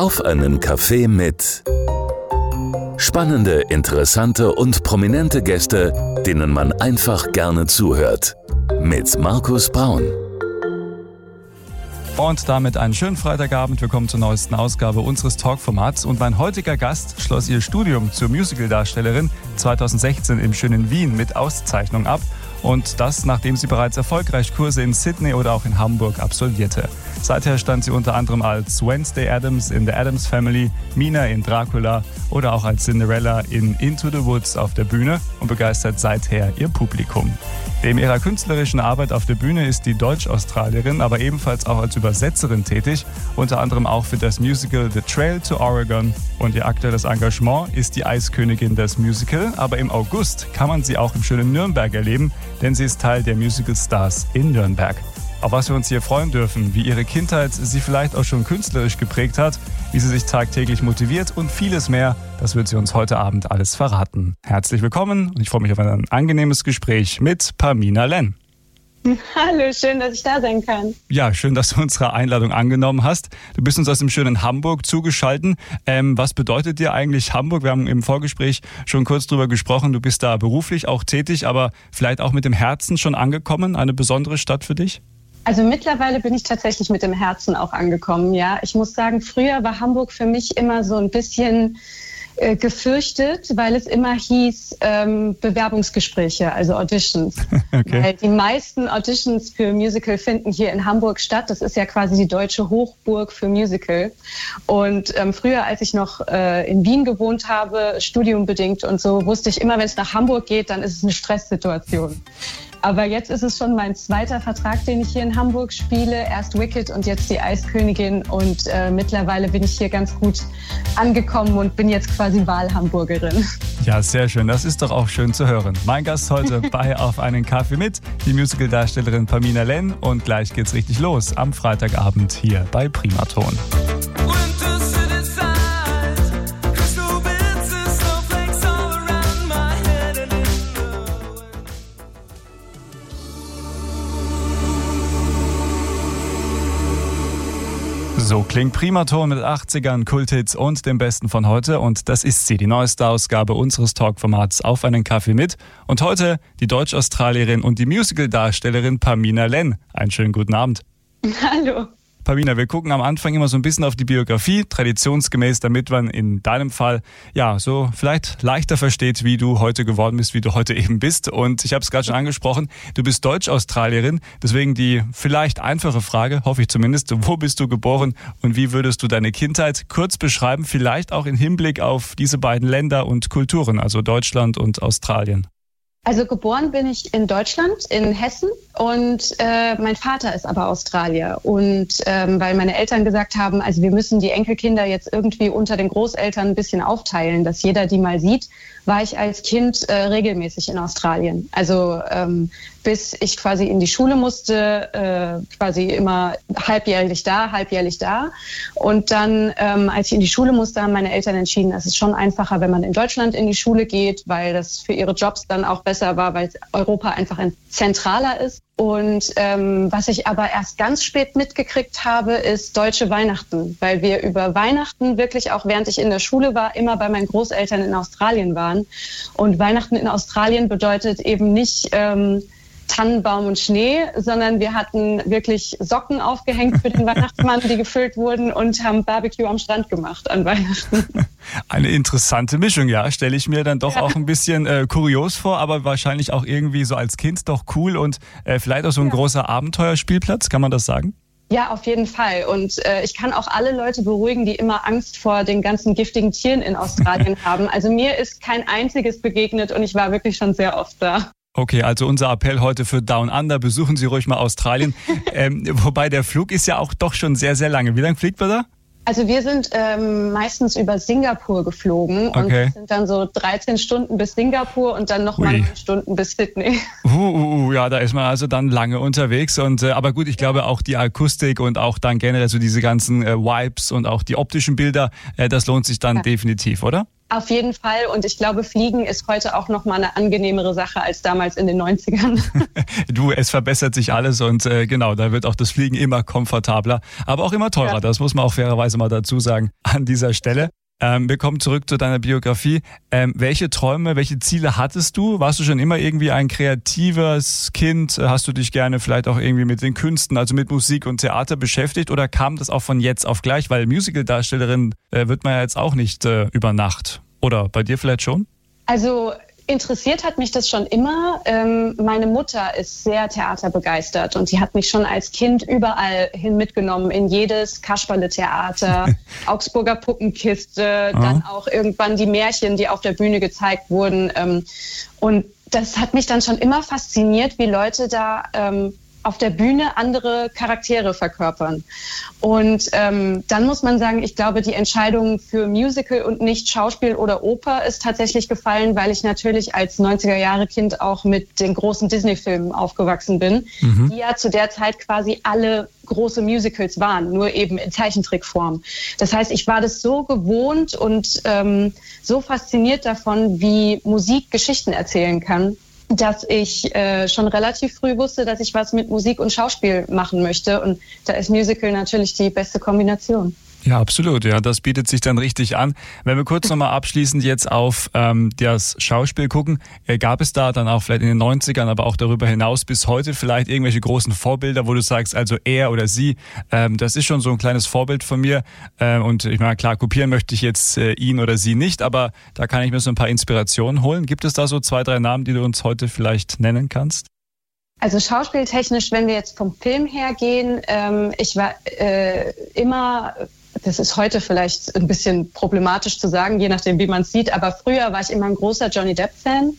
Auf einen Kaffee mit spannende, interessante und prominente Gäste, denen man einfach gerne zuhört. Mit Markus Braun. Und damit einen schönen Freitagabend. Willkommen zur neuesten Ausgabe unseres Talkformats. Und mein heutiger Gast schloss ihr Studium zur Musicaldarstellerin 2016 im schönen Wien mit Auszeichnung ab. Und das, nachdem sie bereits erfolgreich Kurse in Sydney oder auch in Hamburg absolvierte. Seither stand sie unter anderem als Wednesday Adams in The Adams Family, Mina in Dracula oder auch als Cinderella in Into the Woods auf der Bühne und begeistert seither ihr Publikum. Neben ihrer künstlerischen Arbeit auf der Bühne ist die Deutsch-Australierin aber ebenfalls auch als Übersetzerin tätig, unter anderem auch für das Musical The Trail to Oregon. Und ihr aktuelles Engagement ist die Eiskönigin des Musical, aber im August kann man sie auch im schönen Nürnberg erleben, denn sie ist Teil der Musical Stars in Nürnberg. Auf was wir uns hier freuen dürfen, wie ihre Kindheit sie vielleicht auch schon künstlerisch geprägt hat, wie sie sich tagtäglich motiviert und vieles mehr, das wird sie uns heute Abend alles verraten. Herzlich willkommen und ich freue mich auf ein angenehmes Gespräch mit Pamina Len. Hallo, schön, dass ich da sein kann. Ja, schön, dass du unsere Einladung angenommen hast. Du bist uns aus dem schönen Hamburg zugeschaltet. Ähm, was bedeutet dir eigentlich Hamburg? Wir haben im Vorgespräch schon kurz drüber gesprochen. Du bist da beruflich auch tätig, aber vielleicht auch mit dem Herzen schon angekommen. Eine besondere Stadt für dich? Also mittlerweile bin ich tatsächlich mit dem Herzen auch angekommen, ja. Ich muss sagen, früher war Hamburg für mich immer so ein bisschen äh, gefürchtet, weil es immer hieß ähm, Bewerbungsgespräche, also Auditions. Okay. Weil die meisten Auditions für Musical finden hier in Hamburg statt. Das ist ja quasi die deutsche Hochburg für Musical. Und ähm, früher, als ich noch äh, in Wien gewohnt habe, studiumbedingt und so, wusste ich immer, wenn es nach Hamburg geht, dann ist es eine Stresssituation. Aber jetzt ist es schon mein zweiter Vertrag, den ich hier in Hamburg spiele. Erst Wicked und jetzt die Eiskönigin. Und äh, mittlerweile bin ich hier ganz gut angekommen und bin jetzt quasi Wahlhamburgerin. Ja, sehr schön. Das ist doch auch schön zu hören. Mein Gast heute bei Auf einen Kaffee mit, die Musical-Darstellerin Pamina Len. Und gleich geht's richtig los am Freitagabend hier bei Primaton. So klingt Primaton mit 80ern, Kulthits und dem Besten von heute. Und das ist sie, die neueste Ausgabe unseres Talkformats Auf einen Kaffee mit. Und heute die Deutsch-Australierin und die Musical-Darstellerin Pamina Len. Einen schönen guten Abend. Hallo. Pamina, wir gucken am Anfang immer so ein bisschen auf die Biografie, traditionsgemäß, damit man in deinem Fall ja so vielleicht leichter versteht, wie du heute geworden bist, wie du heute eben bist. Und ich habe es gerade schon angesprochen, du bist Deutsch-Australierin, deswegen die vielleicht einfache Frage, hoffe ich zumindest, wo bist du geboren und wie würdest du deine Kindheit kurz beschreiben, vielleicht auch im Hinblick auf diese beiden Länder und Kulturen, also Deutschland und Australien? Also geboren bin ich in Deutschland, in Hessen und äh, mein Vater ist aber Australier. Und ähm, weil meine Eltern gesagt haben, also wir müssen die Enkelkinder jetzt irgendwie unter den Großeltern ein bisschen aufteilen, dass jeder die mal sieht, war ich als Kind äh, regelmäßig in Australien. Also ähm, bis ich quasi in die Schule musste, äh, quasi immer halbjährlich da, halbjährlich da. Und dann, ähm, als ich in die Schule musste, haben meine Eltern entschieden, es ist schon einfacher, wenn man in Deutschland in die Schule geht, weil das für ihre Jobs dann auch besser war, weil Europa einfach ein zentraler ist. Und ähm, was ich aber erst ganz spät mitgekriegt habe, ist deutsche Weihnachten, weil wir über Weihnachten wirklich auch während ich in der Schule war, immer bei meinen Großeltern in Australien waren. Und Weihnachten in Australien bedeutet eben nicht ähm, Tannenbaum und Schnee, sondern wir hatten wirklich Socken aufgehängt für den Weihnachtsmann, die gefüllt wurden und haben Barbecue am Strand gemacht an Weihnachten. Eine interessante Mischung, ja, stelle ich mir dann doch ja. auch ein bisschen äh, kurios vor, aber wahrscheinlich auch irgendwie so als Kind doch cool und äh, vielleicht auch so ein ja. großer Abenteuerspielplatz, kann man das sagen? Ja, auf jeden Fall. Und äh, ich kann auch alle Leute beruhigen, die immer Angst vor den ganzen giftigen Tieren in Australien haben. Also mir ist kein einziges begegnet und ich war wirklich schon sehr oft da. Okay, also unser Appell heute für Down Under, besuchen Sie ruhig mal Australien. ähm, wobei der Flug ist ja auch doch schon sehr, sehr lange. Wie lange fliegt man da? Also wir sind ähm, meistens über Singapur geflogen okay. und sind dann so 13 Stunden bis Singapur und dann nochmal 9 Stunden bis Sydney. Uh, uh, uh, ja, da ist man also dann lange unterwegs. Und äh, aber gut, ich glaube auch die Akustik und auch dann generell so diese ganzen äh, Vibes und auch die optischen Bilder, äh, das lohnt sich dann ja. definitiv, oder? Auf jeden Fall. Und ich glaube, Fliegen ist heute auch noch mal eine angenehmere Sache als damals in den 90ern. du, es verbessert sich alles und äh, genau, da wird auch das Fliegen immer komfortabler, aber auch immer teurer. Ja. Das muss man auch fairerweise mal dazu sagen an dieser Stelle. Ähm, wir kommen zurück zu deiner Biografie. Ähm, welche Träume, welche Ziele hattest du? Warst du schon immer irgendwie ein kreatives Kind? Hast du dich gerne vielleicht auch irgendwie mit den Künsten, also mit Musik und Theater beschäftigt? Oder kam das auch von jetzt auf gleich? Weil Musical-Darstellerin äh, wird man ja jetzt auch nicht äh, über Nacht. Oder bei dir vielleicht schon? Also Interessiert hat mich das schon immer. Ähm, meine Mutter ist sehr theaterbegeistert und die hat mich schon als Kind überall hin mitgenommen, in jedes Kasperle-Theater, Augsburger Puppenkiste, oh. dann auch irgendwann die Märchen, die auf der Bühne gezeigt wurden. Ähm, und das hat mich dann schon immer fasziniert, wie Leute da ähm, auf der Bühne andere Charaktere verkörpern. Und ähm, dann muss man sagen, ich glaube, die Entscheidung für Musical und nicht Schauspiel oder Oper ist tatsächlich gefallen, weil ich natürlich als 90er Jahre Kind auch mit den großen Disney-Filmen aufgewachsen bin, mhm. die ja zu der Zeit quasi alle große Musicals waren, nur eben in Zeichentrickform. Das heißt, ich war das so gewohnt und ähm, so fasziniert davon, wie Musik Geschichten erzählen kann, dass ich äh, schon relativ früh wusste, dass ich was mit Musik und Schauspiel machen möchte. Und da ist Musical natürlich die beste Kombination. Ja, absolut. Ja, das bietet sich dann richtig an. Wenn wir kurz nochmal abschließend jetzt auf ähm, das Schauspiel gucken, äh, gab es da dann auch vielleicht in den 90ern, aber auch darüber hinaus bis heute vielleicht irgendwelche großen Vorbilder, wo du sagst, also er oder sie, ähm, das ist schon so ein kleines Vorbild von mir. Ähm, und ich meine, klar, kopieren möchte ich jetzt äh, ihn oder sie nicht, aber da kann ich mir so ein paar Inspirationen holen. Gibt es da so zwei, drei Namen, die du uns heute vielleicht nennen kannst? Also schauspieltechnisch, wenn wir jetzt vom Film her gehen, ähm, ich war äh, immer das ist heute vielleicht ein bisschen problematisch zu sagen, je nachdem, wie man es sieht. Aber früher war ich immer ein großer Johnny Depp-Fan,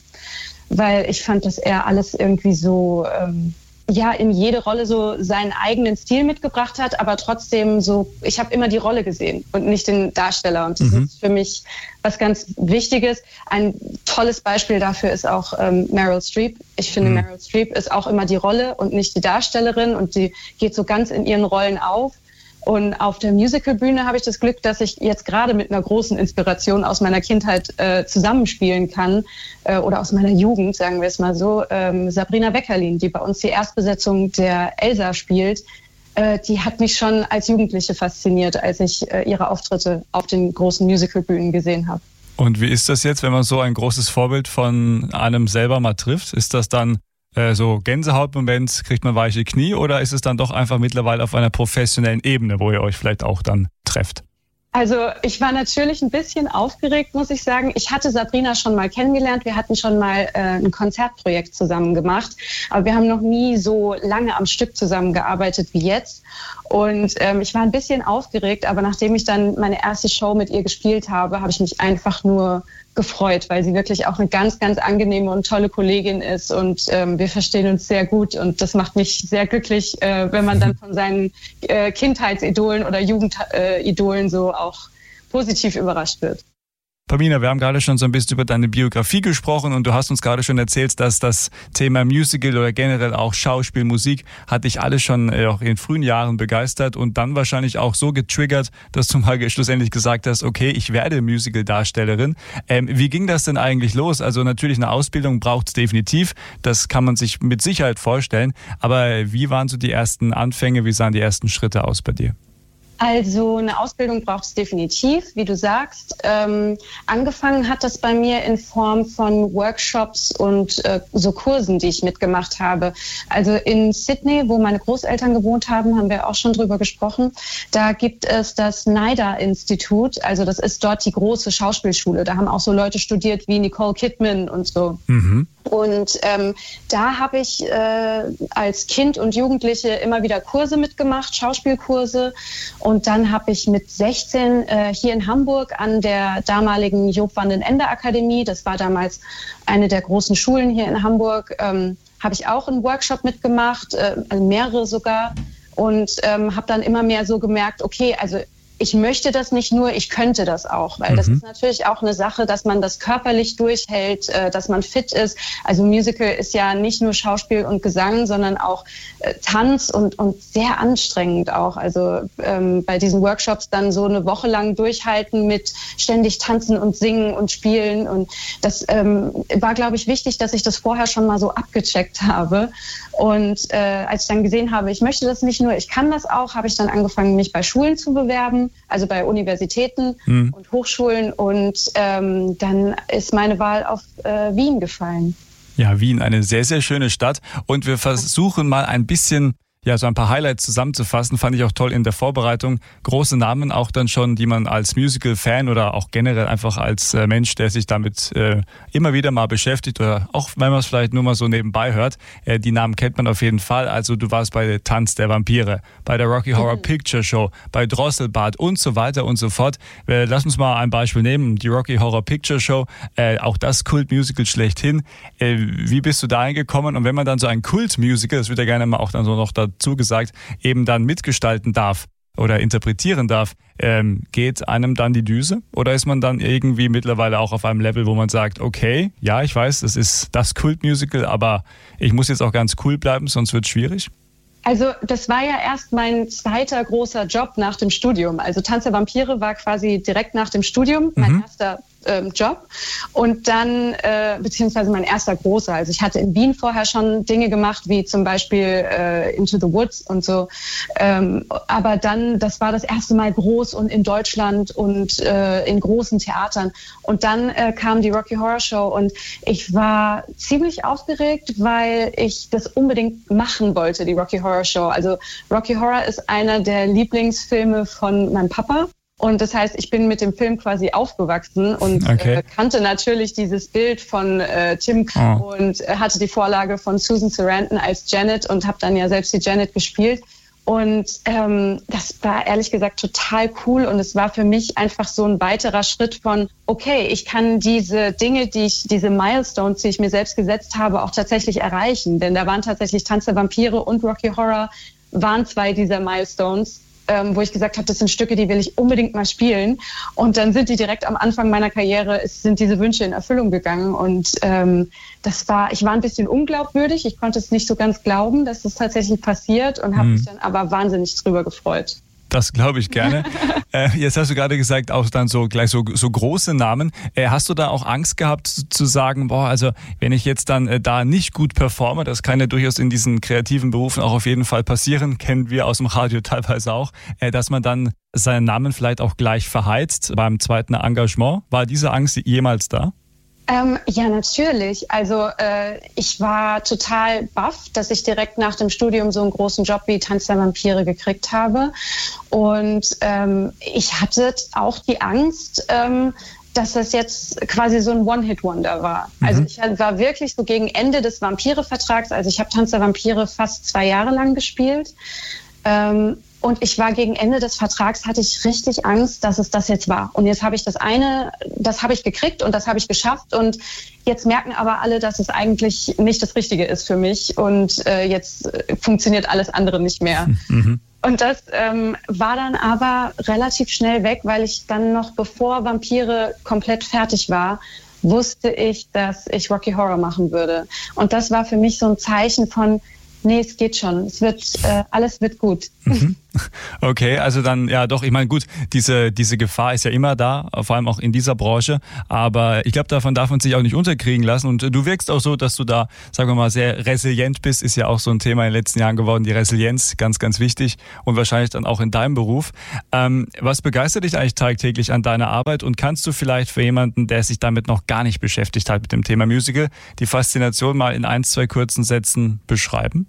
weil ich fand, dass er alles irgendwie so, ähm, ja, in jede Rolle so seinen eigenen Stil mitgebracht hat, aber trotzdem so, ich habe immer die Rolle gesehen und nicht den Darsteller. Und das mhm. ist für mich was ganz Wichtiges. Ein tolles Beispiel dafür ist auch ähm, Meryl Streep. Ich finde, mhm. Meryl Streep ist auch immer die Rolle und nicht die Darstellerin und die geht so ganz in ihren Rollen auf. Und auf der Musicalbühne habe ich das Glück, dass ich jetzt gerade mit einer großen Inspiration aus meiner Kindheit äh, zusammenspielen kann äh, oder aus meiner Jugend, sagen wir es mal so. Ähm, Sabrina Weckerlin, die bei uns die Erstbesetzung der Elsa spielt, äh, die hat mich schon als Jugendliche fasziniert, als ich äh, ihre Auftritte auf den großen Musicalbühnen gesehen habe. Und wie ist das jetzt, wenn man so ein großes Vorbild von einem selber mal trifft? Ist das dann äh, so Gänsehautmoment, kriegt man weiche Knie oder ist es dann doch einfach mittlerweile auf einer professionellen Ebene, wo ihr euch vielleicht auch dann trefft? Also ich war natürlich ein bisschen aufgeregt, muss ich sagen. Ich hatte Sabrina schon mal kennengelernt. Wir hatten schon mal äh, ein Konzertprojekt zusammen gemacht, aber wir haben noch nie so lange am Stück zusammengearbeitet wie jetzt. Und ähm, ich war ein bisschen aufgeregt, aber nachdem ich dann meine erste Show mit ihr gespielt habe, habe ich mich einfach nur gefreut, weil sie wirklich auch eine ganz, ganz angenehme und tolle Kollegin ist und ähm, wir verstehen uns sehr gut und das macht mich sehr glücklich, äh, wenn man dann von seinen äh, Kindheitsidolen oder Jugendidolen so auch positiv überrascht wird. Pamina, wir haben gerade schon so ein bisschen über deine Biografie gesprochen und du hast uns gerade schon erzählt, dass das Thema Musical oder generell auch Schauspiel, Musik hat dich alles schon äh, auch in frühen Jahren begeistert und dann wahrscheinlich auch so getriggert, dass du mal schlussendlich gesagt hast, okay, ich werde Musical-Darstellerin. Ähm, wie ging das denn eigentlich los? Also natürlich eine Ausbildung braucht es definitiv, das kann man sich mit Sicherheit vorstellen, aber wie waren so die ersten Anfänge, wie sahen die ersten Schritte aus bei dir? Also eine Ausbildung braucht es definitiv, wie du sagst. Ähm, angefangen hat das bei mir in Form von Workshops und äh, so Kursen, die ich mitgemacht habe. Also in Sydney, wo meine Großeltern gewohnt haben, haben wir auch schon drüber gesprochen. Da gibt es das NIDA-Institut. Also das ist dort die große Schauspielschule. Da haben auch so Leute studiert wie Nicole Kidman und so. Mhm. Und ähm, da habe ich äh, als Kind und Jugendliche immer wieder Kurse mitgemacht, Schauspielkurse. Und dann habe ich mit 16 äh, hier in Hamburg an der damaligen Job van den Ende Akademie, das war damals eine der großen Schulen hier in Hamburg, ähm, habe ich auch einen Workshop mitgemacht, äh, mehrere sogar. Und ähm, habe dann immer mehr so gemerkt, okay, also ich möchte das nicht nur, ich könnte das auch, weil mhm. das ist natürlich auch eine Sache, dass man das körperlich durchhält, äh, dass man fit ist. Also Musical ist ja nicht nur Schauspiel und Gesang, sondern auch äh, Tanz und, und sehr anstrengend auch. Also ähm, bei diesen Workshops dann so eine Woche lang durchhalten mit ständig tanzen und singen und spielen. Und das ähm, war, glaube ich, wichtig, dass ich das vorher schon mal so abgecheckt habe. Und äh, als ich dann gesehen habe, ich möchte das nicht nur, ich kann das auch, habe ich dann angefangen, mich bei Schulen zu bewerben also bei Universitäten mhm. und Hochschulen. Und ähm, dann ist meine Wahl auf äh, Wien gefallen. Ja, Wien, eine sehr, sehr schöne Stadt. Und wir versuchen mal ein bisschen ja, so ein paar Highlights zusammenzufassen, fand ich auch toll in der Vorbereitung. Große Namen auch dann schon, die man als Musical-Fan oder auch generell einfach als äh, Mensch, der sich damit äh, immer wieder mal beschäftigt oder auch wenn man es vielleicht nur mal so nebenbei hört, äh, die Namen kennt man auf jeden Fall. Also du warst bei Tanz der Vampire, bei der Rocky Horror mhm. Picture Show, bei Drosselbart und so weiter und so fort. Äh, lass uns mal ein Beispiel nehmen, die Rocky Horror Picture Show, äh, auch das Kult-Musical schlechthin. Äh, wie bist du da eingekommen? Und wenn man dann so ein Kult-Musical, das wird ja gerne mal auch dann so noch da zugesagt, eben dann mitgestalten darf oder interpretieren darf, ähm, geht einem dann die Düse? Oder ist man dann irgendwie mittlerweile auch auf einem Level, wo man sagt, okay, ja, ich weiß, das ist das Kultmusical, aber ich muss jetzt auch ganz cool bleiben, sonst wird es schwierig? Also das war ja erst mein zweiter großer Job nach dem Studium. Also Tanz der Vampire war quasi direkt nach dem Studium mein mhm. erster ähm, Job und dann äh, beziehungsweise mein erster großer. Also ich hatte in Wien vorher schon Dinge gemacht, wie zum Beispiel äh, Into the Woods und so. Ähm, aber dann, das war das erste Mal groß und in Deutschland und äh, in großen Theatern. Und dann äh, kam die Rocky Horror Show und ich war ziemlich aufgeregt, weil ich das unbedingt machen wollte, die Rocky Horror Show. Also Rocky Horror ist einer der Lieblingsfilme von meinem Papa. Und das heißt, ich bin mit dem Film quasi aufgewachsen und okay. äh, kannte natürlich dieses Bild von äh, Tim oh. und äh, hatte die Vorlage von Susan Sarandon als Janet und habe dann ja selbst die Janet gespielt. Und ähm, das war ehrlich gesagt total cool und es war für mich einfach so ein weiterer Schritt von, okay, ich kann diese Dinge, die ich, diese Milestones, die ich mir selbst gesetzt habe, auch tatsächlich erreichen. Denn da waren tatsächlich Tanz der Vampire und Rocky Horror waren zwei dieser Milestones ähm, wo ich gesagt habe, das sind Stücke, die will ich unbedingt mal spielen. Und dann sind die direkt am Anfang meiner Karriere, es sind diese Wünsche in Erfüllung gegangen. Und ähm, das war, ich war ein bisschen unglaubwürdig. Ich konnte es nicht so ganz glauben, dass das tatsächlich passiert und habe mhm. mich dann aber wahnsinnig drüber gefreut. Das glaube ich gerne. äh, jetzt hast du gerade gesagt, auch dann so gleich so, so große Namen. Äh, hast du da auch Angst gehabt zu, zu, sagen, boah, also wenn ich jetzt dann äh, da nicht gut performe, das kann ja durchaus in diesen kreativen Berufen auch auf jeden Fall passieren, kennen wir aus dem Radio teilweise auch, äh, dass man dann seinen Namen vielleicht auch gleich verheizt beim zweiten Engagement. War diese Angst jemals da? Ähm, ja, natürlich. Also äh, ich war total baff, dass ich direkt nach dem Studium so einen großen Job wie Tanz der Vampire gekriegt habe. Und ähm, ich hatte auch die Angst, ähm, dass das jetzt quasi so ein One-Hit-Wonder war. Mhm. Also ich war wirklich so gegen Ende des Vampire-Vertrags, also ich habe Tanz der Vampire fast zwei Jahre lang gespielt. Ähm, und ich war gegen Ende des Vertrags, hatte ich richtig Angst, dass es das jetzt war. Und jetzt habe ich das eine, das habe ich gekriegt und das habe ich geschafft. Und jetzt merken aber alle, dass es eigentlich nicht das Richtige ist für mich. Und äh, jetzt äh, funktioniert alles andere nicht mehr. Mhm. Und das ähm, war dann aber relativ schnell weg, weil ich dann noch, bevor Vampire komplett fertig war, wusste ich, dass ich Rocky Horror machen würde. Und das war für mich so ein Zeichen von, Nee, es geht schon. Es wird, äh, alles wird gut. Mhm. Okay, also dann, ja doch, ich meine, gut, diese, diese Gefahr ist ja immer da, vor allem auch in dieser Branche. Aber ich glaube, davon darf man sich auch nicht unterkriegen lassen. Und du wirkst auch so, dass du da, sagen wir mal, sehr resilient bist, ist ja auch so ein Thema in den letzten Jahren geworden, die Resilienz, ganz, ganz wichtig und wahrscheinlich dann auch in deinem Beruf. Ähm, was begeistert dich eigentlich tagtäglich an deiner Arbeit und kannst du vielleicht für jemanden, der sich damit noch gar nicht beschäftigt hat mit dem Thema Musical, die Faszination mal in ein, zwei kurzen Sätzen beschreiben?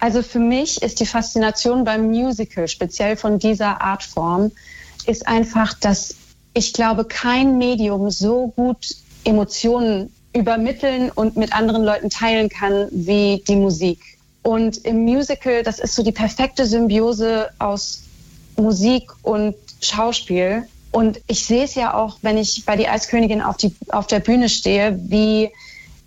Also für mich ist die Faszination beim Musical, speziell von dieser Artform, ist einfach, dass ich glaube, kein Medium so gut Emotionen übermitteln und mit anderen Leuten teilen kann wie die Musik. Und im Musical, das ist so die perfekte Symbiose aus Musik und Schauspiel. Und ich sehe es ja auch, wenn ich bei die Eiskönigin auf, die, auf der Bühne stehe, wie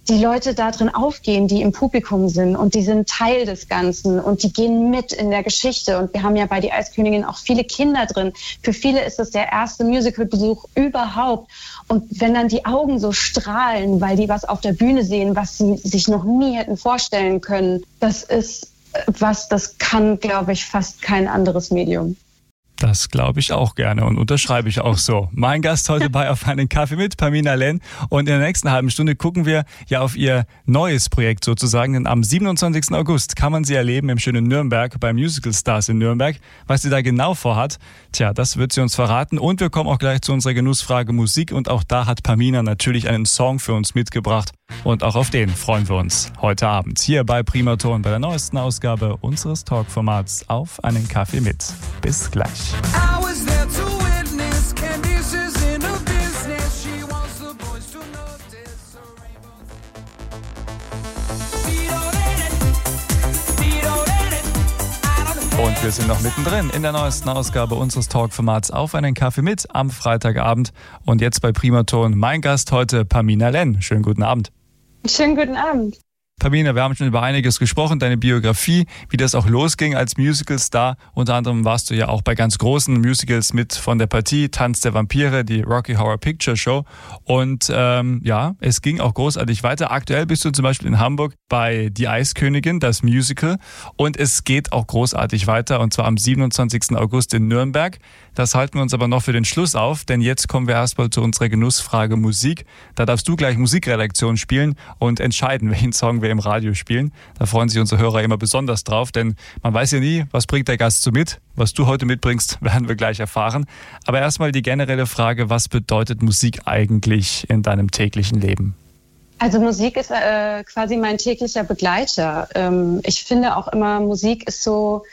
die Leute da drin aufgehen, die im Publikum sind und die sind Teil des Ganzen und die gehen mit in der Geschichte. Und wir haben ja bei Die Eiskönigin auch viele Kinder drin. Für viele ist das der erste Musicalbesuch überhaupt. Und wenn dann die Augen so strahlen, weil die was auf der Bühne sehen, was sie sich noch nie hätten vorstellen können, das ist was, das kann, glaube ich, fast kein anderes Medium. Das glaube ich auch gerne und unterschreibe ich auch so. Mein Gast heute bei Auf einen Kaffee mit, Pamina Len. Und in der nächsten halben Stunde gucken wir ja auf ihr neues Projekt sozusagen. Denn am 27. August kann man sie erleben im schönen Nürnberg bei Musical Stars in Nürnberg. Was sie da genau vorhat, tja, das wird sie uns verraten. Und wir kommen auch gleich zu unserer Genussfrage Musik. Und auch da hat Pamina natürlich einen Song für uns mitgebracht. Und auch auf den freuen wir uns heute Abend hier bei Primaton bei der neuesten Ausgabe unseres Talkformats Auf einen Kaffee mit. Bis gleich. Und wir sind noch mittendrin in der neuesten Ausgabe unseres Talkformats Auf einen Kaffee mit am Freitagabend. Und jetzt bei Primaton mein Gast heute, Pamina Len. Schönen guten Abend. Schönen guten Abend. Pamina, wir haben schon über einiges gesprochen, deine Biografie, wie das auch losging als Musical-Star. Unter anderem warst du ja auch bei ganz großen Musicals mit von der Partie Tanz der Vampire, die Rocky Horror Picture Show. Und ähm, ja, es ging auch großartig weiter. Aktuell bist du zum Beispiel in Hamburg bei Die Eiskönigin, das Musical. Und es geht auch großartig weiter, und zwar am 27. August in Nürnberg. Das halten wir uns aber noch für den Schluss auf, denn jetzt kommen wir erstmal zu unserer Genussfrage Musik. Da darfst du gleich Musikredaktion spielen und entscheiden, welchen Song wir im Radio spielen. Da freuen sich unsere Hörer immer besonders drauf, denn man weiß ja nie, was bringt der Gast so mit. Was du heute mitbringst, werden wir gleich erfahren. Aber erstmal die generelle Frage, was bedeutet Musik eigentlich in deinem täglichen Leben? Also Musik ist äh, quasi mein täglicher Begleiter. Ähm, ich finde auch immer, Musik ist so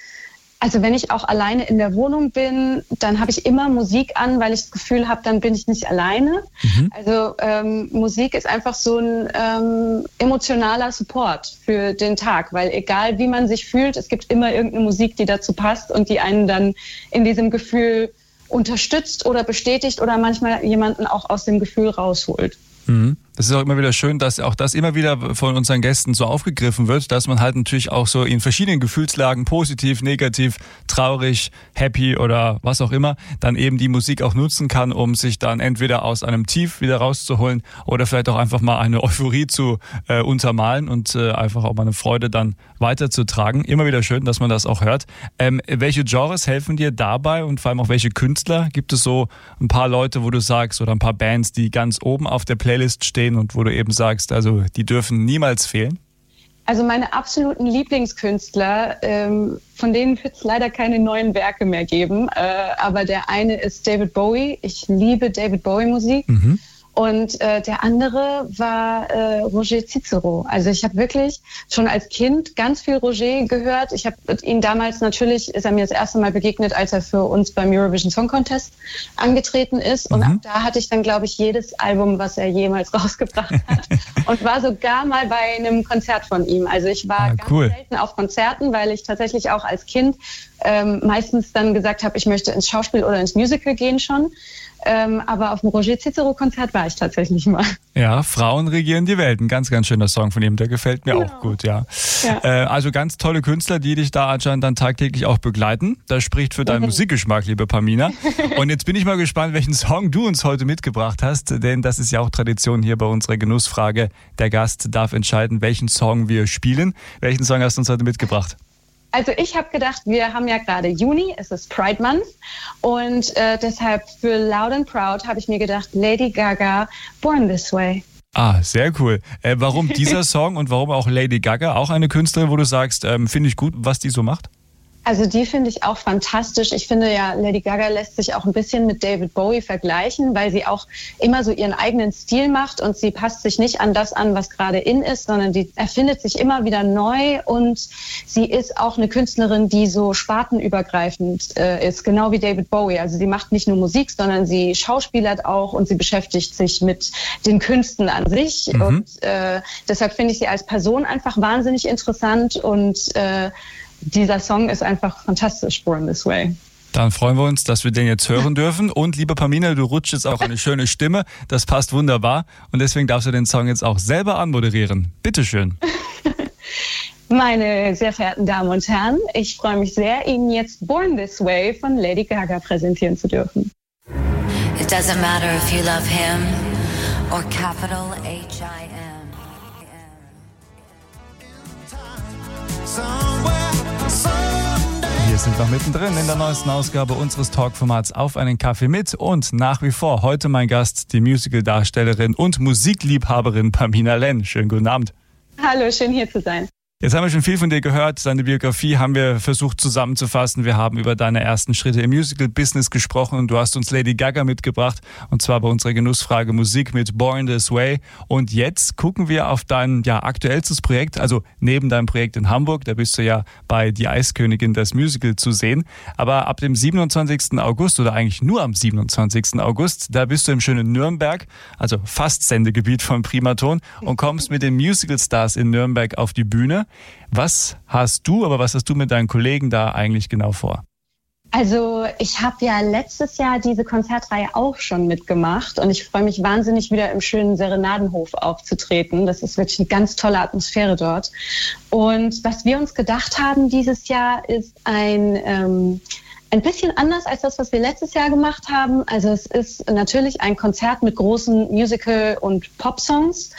also wenn ich auch alleine in der Wohnung bin, dann habe ich immer Musik an, weil ich das Gefühl habe, dann bin ich nicht alleine. Mhm. Also ähm, Musik ist einfach so ein ähm, emotionaler Support für den Tag, weil egal wie man sich fühlt, es gibt immer irgendeine Musik, die dazu passt und die einen dann in diesem Gefühl unterstützt oder bestätigt oder manchmal jemanden auch aus dem Gefühl rausholt. Mhm. Das ist auch immer wieder schön, dass auch das immer wieder von unseren Gästen so aufgegriffen wird, dass man halt natürlich auch so in verschiedenen Gefühlslagen, positiv, negativ, traurig, happy oder was auch immer, dann eben die Musik auch nutzen kann, um sich dann entweder aus einem Tief wieder rauszuholen oder vielleicht auch einfach mal eine Euphorie zu äh, untermalen und äh, einfach auch mal eine Freude dann weiterzutragen. Immer wieder schön, dass man das auch hört. Ähm, welche Genres helfen dir dabei und vor allem auch welche Künstler? Gibt es so ein paar Leute, wo du sagst, oder ein paar Bands, die ganz oben auf der Playlist stehen? Stehen und wo du eben sagst, also die dürfen niemals fehlen? Also meine absoluten Lieblingskünstler, ähm, von denen wird es leider keine neuen Werke mehr geben, äh, aber der eine ist David Bowie. Ich liebe David Bowie Musik. Mhm. Und äh, der andere war äh, Roger Cicero. Also ich habe wirklich schon als Kind ganz viel Roger gehört. Ich habe ihn damals natürlich, ist er mir das erste Mal begegnet, als er für uns beim Eurovision Song Contest angetreten ist. Und mhm. ab da hatte ich dann, glaube ich, jedes Album, was er jemals rausgebracht hat. und war sogar mal bei einem Konzert von ihm. Also ich war ah, ganz cool. selten auf Konzerten, weil ich tatsächlich auch als Kind ähm, meistens dann gesagt habe, ich möchte ins Schauspiel oder ins Musical gehen schon. Ähm, aber auf dem Roger Cicero-Konzert war ich tatsächlich mal. Ja, Frauen regieren die Welt. Ein ganz, ganz schöner Song von ihm. Der gefällt mir genau. auch gut, ja. ja. Äh, also ganz tolle Künstler, die dich da anscheinend dann tagtäglich auch begleiten. Das spricht für deinen. Musikgeschmack, liebe Pamina. Und jetzt bin ich mal gespannt, welchen Song du uns heute mitgebracht hast, denn das ist ja auch Tradition hier bei unserer Genussfrage. Der Gast darf entscheiden, welchen Song wir spielen. Welchen Song hast du uns heute mitgebracht? Also ich habe gedacht, wir haben ja gerade Juni, es ist Pride Month und äh, deshalb für Loud and Proud habe ich mir gedacht, Lady Gaga, Born This Way. Ah, sehr cool. Äh, warum dieser Song und warum auch Lady Gaga? Auch eine Künstlerin, wo du sagst, ähm, finde ich gut, was die so macht? Also die finde ich auch fantastisch. Ich finde ja, Lady Gaga lässt sich auch ein bisschen mit David Bowie vergleichen, weil sie auch immer so ihren eigenen Stil macht und sie passt sich nicht an das an, was gerade in ist, sondern die erfindet sich immer wieder neu und sie ist auch eine Künstlerin, die so spartenübergreifend äh, ist, genau wie David Bowie. Also sie macht nicht nur Musik, sondern sie schauspielert auch und sie beschäftigt sich mit den Künsten an sich. Mhm. Und äh, deshalb finde ich sie als Person einfach wahnsinnig interessant und äh, dieser Song ist einfach fantastisch, Born This Way. Dann freuen wir uns, dass wir den jetzt hören dürfen. Und liebe Pamina, du rutschst jetzt auch eine schöne Stimme. Das passt wunderbar. Und deswegen darfst du den Song jetzt auch selber anmoderieren. Bitteschön. Meine sehr verehrten Damen und Herren, ich freue mich sehr, Ihnen jetzt Born This Way von Lady Gaga präsentieren zu dürfen. It doesn't matter if you love him or capital H-I-M. Sind noch mittendrin in der neuesten Ausgabe unseres Talkformats Auf einen Kaffee mit und nach wie vor heute mein Gast, die Musicaldarstellerin und Musikliebhaberin Pamina Len. Schönen guten Abend. Hallo, schön hier zu sein. Jetzt haben wir schon viel von dir gehört. Deine Biografie haben wir versucht zusammenzufassen. Wir haben über deine ersten Schritte im Musical-Business gesprochen und du hast uns Lady Gaga mitgebracht und zwar bei unserer Genussfrage Musik mit Born This Way. Und jetzt gucken wir auf dein ja, aktuellstes Projekt, also neben deinem Projekt in Hamburg, da bist du ja bei Die Eiskönigin das Musical zu sehen. Aber ab dem 27. August oder eigentlich nur am 27. August, da bist du im schönen Nürnberg, also fast Sendegebiet von Primaton und kommst mit den Musical-Stars in Nürnberg auf die Bühne. Was hast du, aber was hast du mit deinen Kollegen da eigentlich genau vor? Also ich habe ja letztes Jahr diese Konzertreihe auch schon mitgemacht und ich freue mich wahnsinnig wieder im schönen Serenadenhof aufzutreten. Das ist wirklich eine ganz tolle Atmosphäre dort. Und was wir uns gedacht haben dieses Jahr ist ein ähm, ein bisschen anders als das, was wir letztes Jahr gemacht haben. Also es ist natürlich ein Konzert mit großen Musical- und Pop-Songs,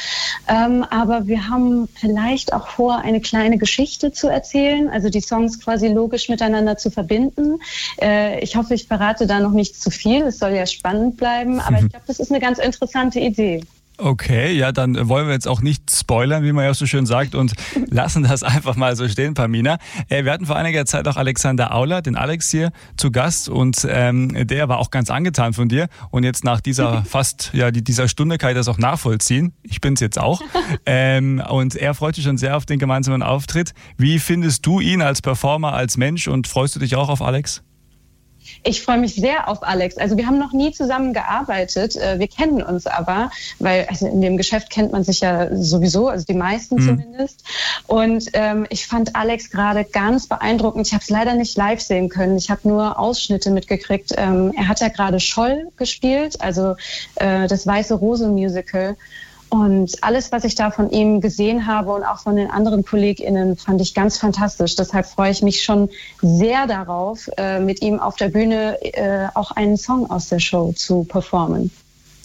ähm, aber wir haben vielleicht auch vor, eine kleine Geschichte zu erzählen, also die Songs quasi logisch miteinander zu verbinden. Äh, ich hoffe, ich verrate da noch nicht zu viel. Es soll ja spannend bleiben, aber ich glaube, das ist eine ganz interessante Idee. Okay, ja, dann wollen wir jetzt auch nicht spoilern, wie man ja so schön sagt, und lassen das einfach mal so stehen, Pamina. Äh, wir hatten vor einiger Zeit auch Alexander Auler, den Alex hier, zu Gast und ähm, der war auch ganz angetan von dir. Und jetzt nach dieser fast, ja, dieser Stunde kann ich das auch nachvollziehen. Ich bin's jetzt auch. Ähm, und er freut sich schon sehr auf den gemeinsamen Auftritt. Wie findest du ihn als Performer, als Mensch und freust du dich auch auf Alex? Ich freue mich sehr auf Alex. Also wir haben noch nie zusammen gearbeitet. Äh, wir kennen uns aber, weil also in dem Geschäft kennt man sich ja sowieso, also die meisten mhm. zumindest. Und ähm, ich fand Alex gerade ganz beeindruckend. Ich habe es leider nicht live sehen können. Ich habe nur Ausschnitte mitgekriegt. Ähm, er hat ja gerade Scholl gespielt, also äh, das Weiße Rose Musical. Und alles, was ich da von ihm gesehen habe und auch von den anderen KollegInnen, fand ich ganz fantastisch. Deshalb freue ich mich schon sehr darauf, äh, mit ihm auf der Bühne äh, auch einen Song aus der Show zu performen.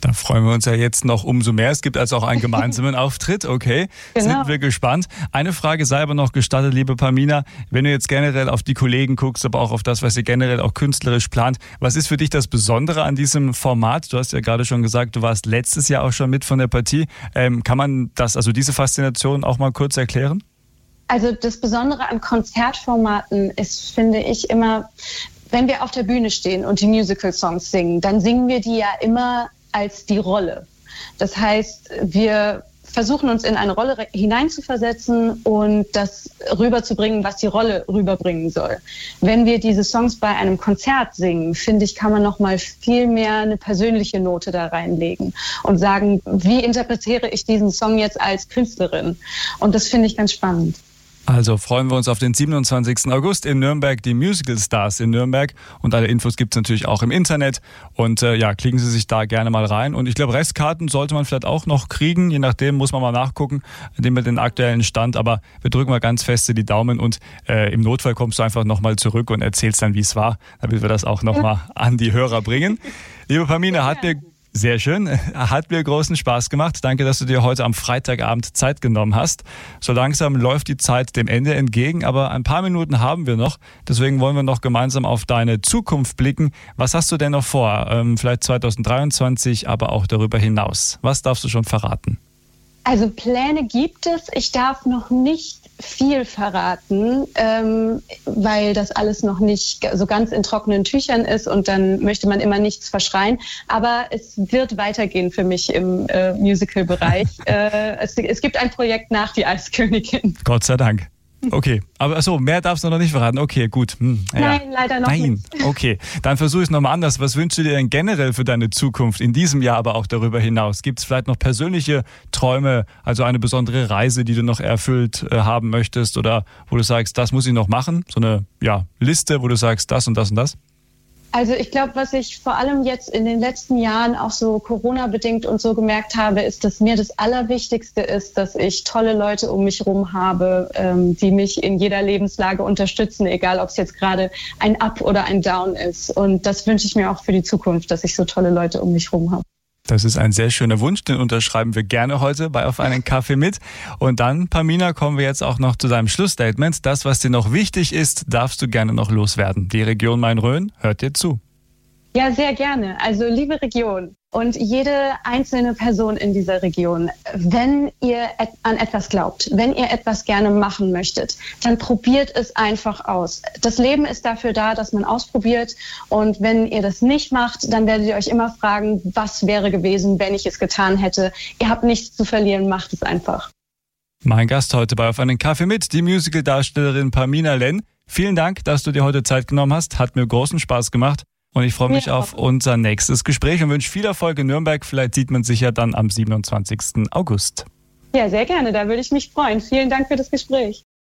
Da freuen wir uns ja jetzt noch umso mehr. Es gibt also auch einen gemeinsamen Auftritt. Okay, genau. sind wir gespannt. Eine Frage sei aber noch gestattet, liebe Pamina. Wenn du jetzt generell auf die Kollegen guckst, aber auch auf das, was ihr generell auch künstlerisch plant, was ist für dich das Besondere an diesem Format? Du hast ja gerade schon gesagt, du warst letztes Jahr auch schon mit von der Partie. Ähm, kann man das, also diese Faszination auch mal kurz erklären? Also das Besondere an Konzertformaten ist, finde ich, immer, wenn wir auf der Bühne stehen und die Musical-Songs singen, dann singen wir die ja immer als die Rolle. Das heißt, wir versuchen uns in eine Rolle hineinzuversetzen und das rüberzubringen, was die Rolle rüberbringen soll. Wenn wir diese Songs bei einem Konzert singen, finde ich, kann man noch mal viel mehr eine persönliche Note da reinlegen und sagen, wie interpretiere ich diesen Song jetzt als Künstlerin? Und das finde ich ganz spannend. Also freuen wir uns auf den 27. August in Nürnberg, die Musical Stars in Nürnberg. Und alle Infos gibt es natürlich auch im Internet. Und äh, ja, klicken Sie sich da gerne mal rein. Und ich glaube, Restkarten sollte man vielleicht auch noch kriegen. Je nachdem muss man mal nachgucken, indem wir den aktuellen Stand. Aber wir drücken mal ganz feste die Daumen und äh, im Notfall kommst du einfach nochmal zurück und erzählst dann, wie es war, damit wir das auch nochmal an die Hörer bringen. Liebe Pamina, hat mir sehr schön. Hat mir großen Spaß gemacht. Danke, dass du dir heute am Freitagabend Zeit genommen hast. So langsam läuft die Zeit dem Ende entgegen, aber ein paar Minuten haben wir noch. Deswegen wollen wir noch gemeinsam auf deine Zukunft blicken. Was hast du denn noch vor? Ähm, vielleicht 2023, aber auch darüber hinaus. Was darfst du schon verraten? Also Pläne gibt es. Ich darf noch nicht viel verraten, ähm, weil das alles noch nicht so ganz in trockenen Tüchern ist und dann möchte man immer nichts verschreien. Aber es wird weitergehen für mich im äh, Musical-Bereich. äh, es, es gibt ein Projekt nach Die Eiskönigin. Gott sei Dank. Okay, aber so mehr darfst du noch nicht verraten. Okay, gut. Hm, ja. Nein, leider noch Nein. nicht. Okay, dann versuche ich es nochmal anders. Was wünschst du dir denn generell für deine Zukunft in diesem Jahr, aber auch darüber hinaus? Gibt es vielleicht noch persönliche Träume, also eine besondere Reise, die du noch erfüllt äh, haben möchtest oder wo du sagst, das muss ich noch machen? So eine ja, Liste, wo du sagst, das und das und das? Also ich glaube, was ich vor allem jetzt in den letzten Jahren auch so Corona-bedingt und so gemerkt habe, ist, dass mir das Allerwichtigste ist, dass ich tolle Leute um mich herum habe, ähm, die mich in jeder Lebenslage unterstützen, egal ob es jetzt gerade ein Up oder ein Down ist. Und das wünsche ich mir auch für die Zukunft, dass ich so tolle Leute um mich herum habe. Das ist ein sehr schöner Wunsch, den unterschreiben wir gerne heute bei Auf einen Kaffee mit. Und dann, Pamina, kommen wir jetzt auch noch zu deinem Schlussstatement. Das, was dir noch wichtig ist, darfst du gerne noch loswerden. Die Region Main-Rhön hört dir zu. Ja, sehr gerne. Also liebe Region und jede einzelne Person in dieser Region, wenn ihr an etwas glaubt, wenn ihr etwas gerne machen möchtet, dann probiert es einfach aus. Das Leben ist dafür da, dass man ausprobiert. Und wenn ihr das nicht macht, dann werdet ihr euch immer fragen, was wäre gewesen, wenn ich es getan hätte. Ihr habt nichts zu verlieren, macht es einfach. Mein Gast heute bei Auf einen Kaffee mit, die Musicaldarstellerin Pamina Len. Vielen Dank, dass du dir heute Zeit genommen hast. Hat mir großen Spaß gemacht. Und ich freue mich ja. auf unser nächstes Gespräch und wünsche viel Erfolg in Nürnberg. Vielleicht sieht man sich ja dann am 27. August. Ja, sehr gerne. Da würde ich mich freuen. Vielen Dank für das Gespräch.